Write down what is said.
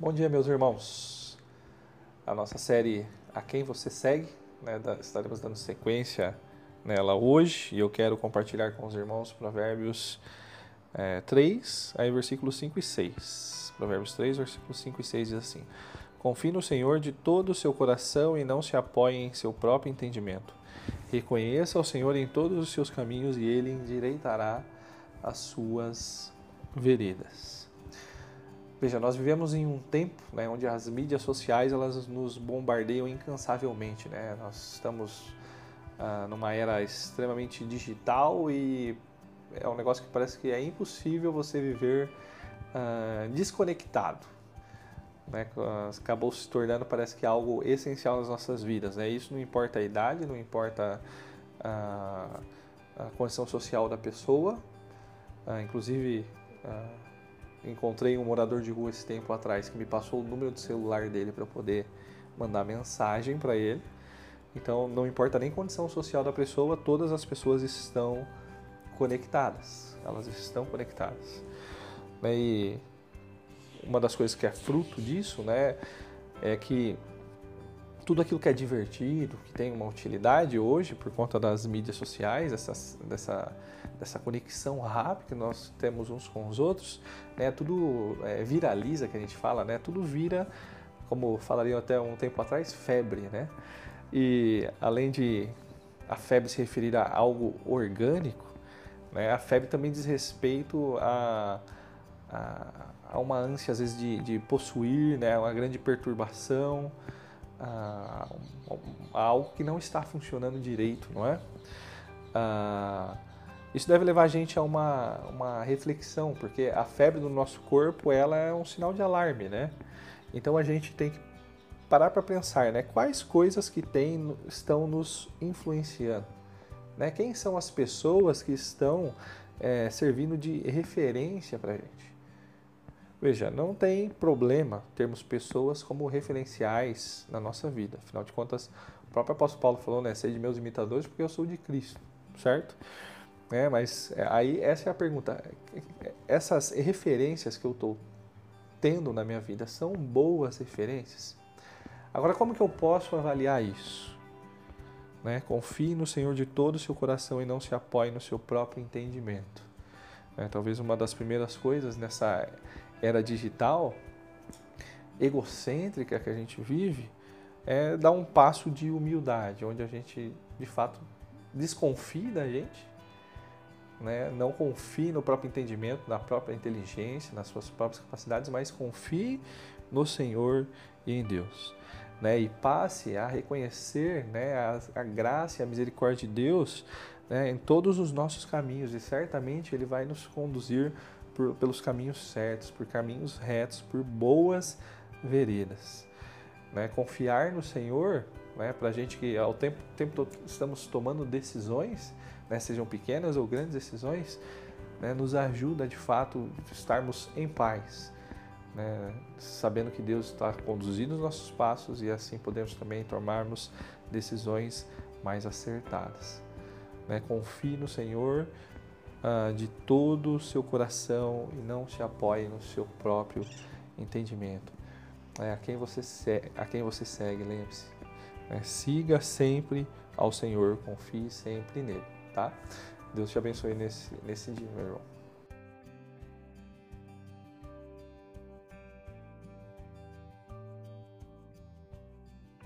Bom dia, meus irmãos. A nossa série A Quem Você Segue, né, estaremos dando sequência nela hoje e eu quero compartilhar com os irmãos Provérbios é, 3, aí versículos 5 e 6. Provérbios 3, versículos 5 e 6 diz assim: Confie no Senhor de todo o seu coração e não se apoie em seu próprio entendimento. Reconheça o Senhor em todos os seus caminhos e ele endireitará as suas veredas. Veja, nós vivemos em um tempo né, onde as mídias sociais elas nos bombardeiam incansavelmente. Né? Nós estamos ah, numa era extremamente digital e é um negócio que parece que é impossível você viver ah, desconectado. Né? Acabou se tornando, parece que, algo essencial nas nossas vidas. Né? Isso não importa a idade, não importa a, a condição social da pessoa. Ah, inclusive, ah, Encontrei um morador de rua esse tempo atrás que me passou o número de celular dele para poder mandar mensagem para ele. Então, não importa nem condição social da pessoa, todas as pessoas estão conectadas. Elas estão conectadas. E uma das coisas que é fruto disso, né, é que tudo aquilo que é divertido, que tem uma utilidade hoje por conta das mídias sociais, dessa, dessa, conexão rápida que nós temos uns com os outros, né, tudo é, viraliza, que a gente fala, né, tudo vira, como falariam até um tempo atrás, febre, né? E além de a febre se referir a algo orgânico, né, a febre também diz respeito a, a, a uma ânsia, às vezes, de, de possuir, né, uma grande perturbação, a, a algo que não está funcionando direito, não é? Isso deve levar a gente a uma, uma reflexão, porque a febre no nosso corpo ela é um sinal de alarme, né? Então a gente tem que parar para pensar, né? Quais coisas que tem, estão nos influenciando? Né? Quem são as pessoas que estão é, servindo de referência para a gente? Veja, não tem problema termos pessoas como referenciais na nossa vida. Afinal de contas, o próprio apóstolo Paulo falou, né? Seja meus imitadores porque eu sou de Cristo, certo? É, mas é, aí essa é a pergunta. Essas referências que eu estou tendo na minha vida são boas referências? Agora, como que eu posso avaliar isso? Né? Confie no Senhor de todo o seu coração e não se apoie no seu próprio entendimento. É, talvez uma das primeiras coisas nessa era digital egocêntrica que a gente vive é dar um passo de humildade, onde a gente de fato desconfie da gente, né? não confie no próprio entendimento, na própria inteligência, nas suas próprias capacidades, mas confie no Senhor e em Deus. Né? E passe a reconhecer né, a, a graça e a misericórdia de Deus né, em todos os nossos caminhos, e certamente Ele vai nos conduzir por, pelos caminhos certos, por caminhos retos, por boas veredas. Né? Confiar no Senhor, né? para a gente que ao tempo, tempo todo estamos tomando decisões, né? sejam pequenas ou grandes decisões, né? nos ajuda de fato estarmos em paz. Né? sabendo que Deus está conduzindo os nossos passos e assim podemos também tomarmos decisões mais acertadas. Né? Confie no Senhor uh, de todo o seu coração e não se apoie no seu próprio entendimento. É, a, quem você segue, a quem você segue, lembre-se. É, siga sempre ao Senhor, confie sempre nele, tá? Deus te abençoe nesse, nesse dia, meu irmão.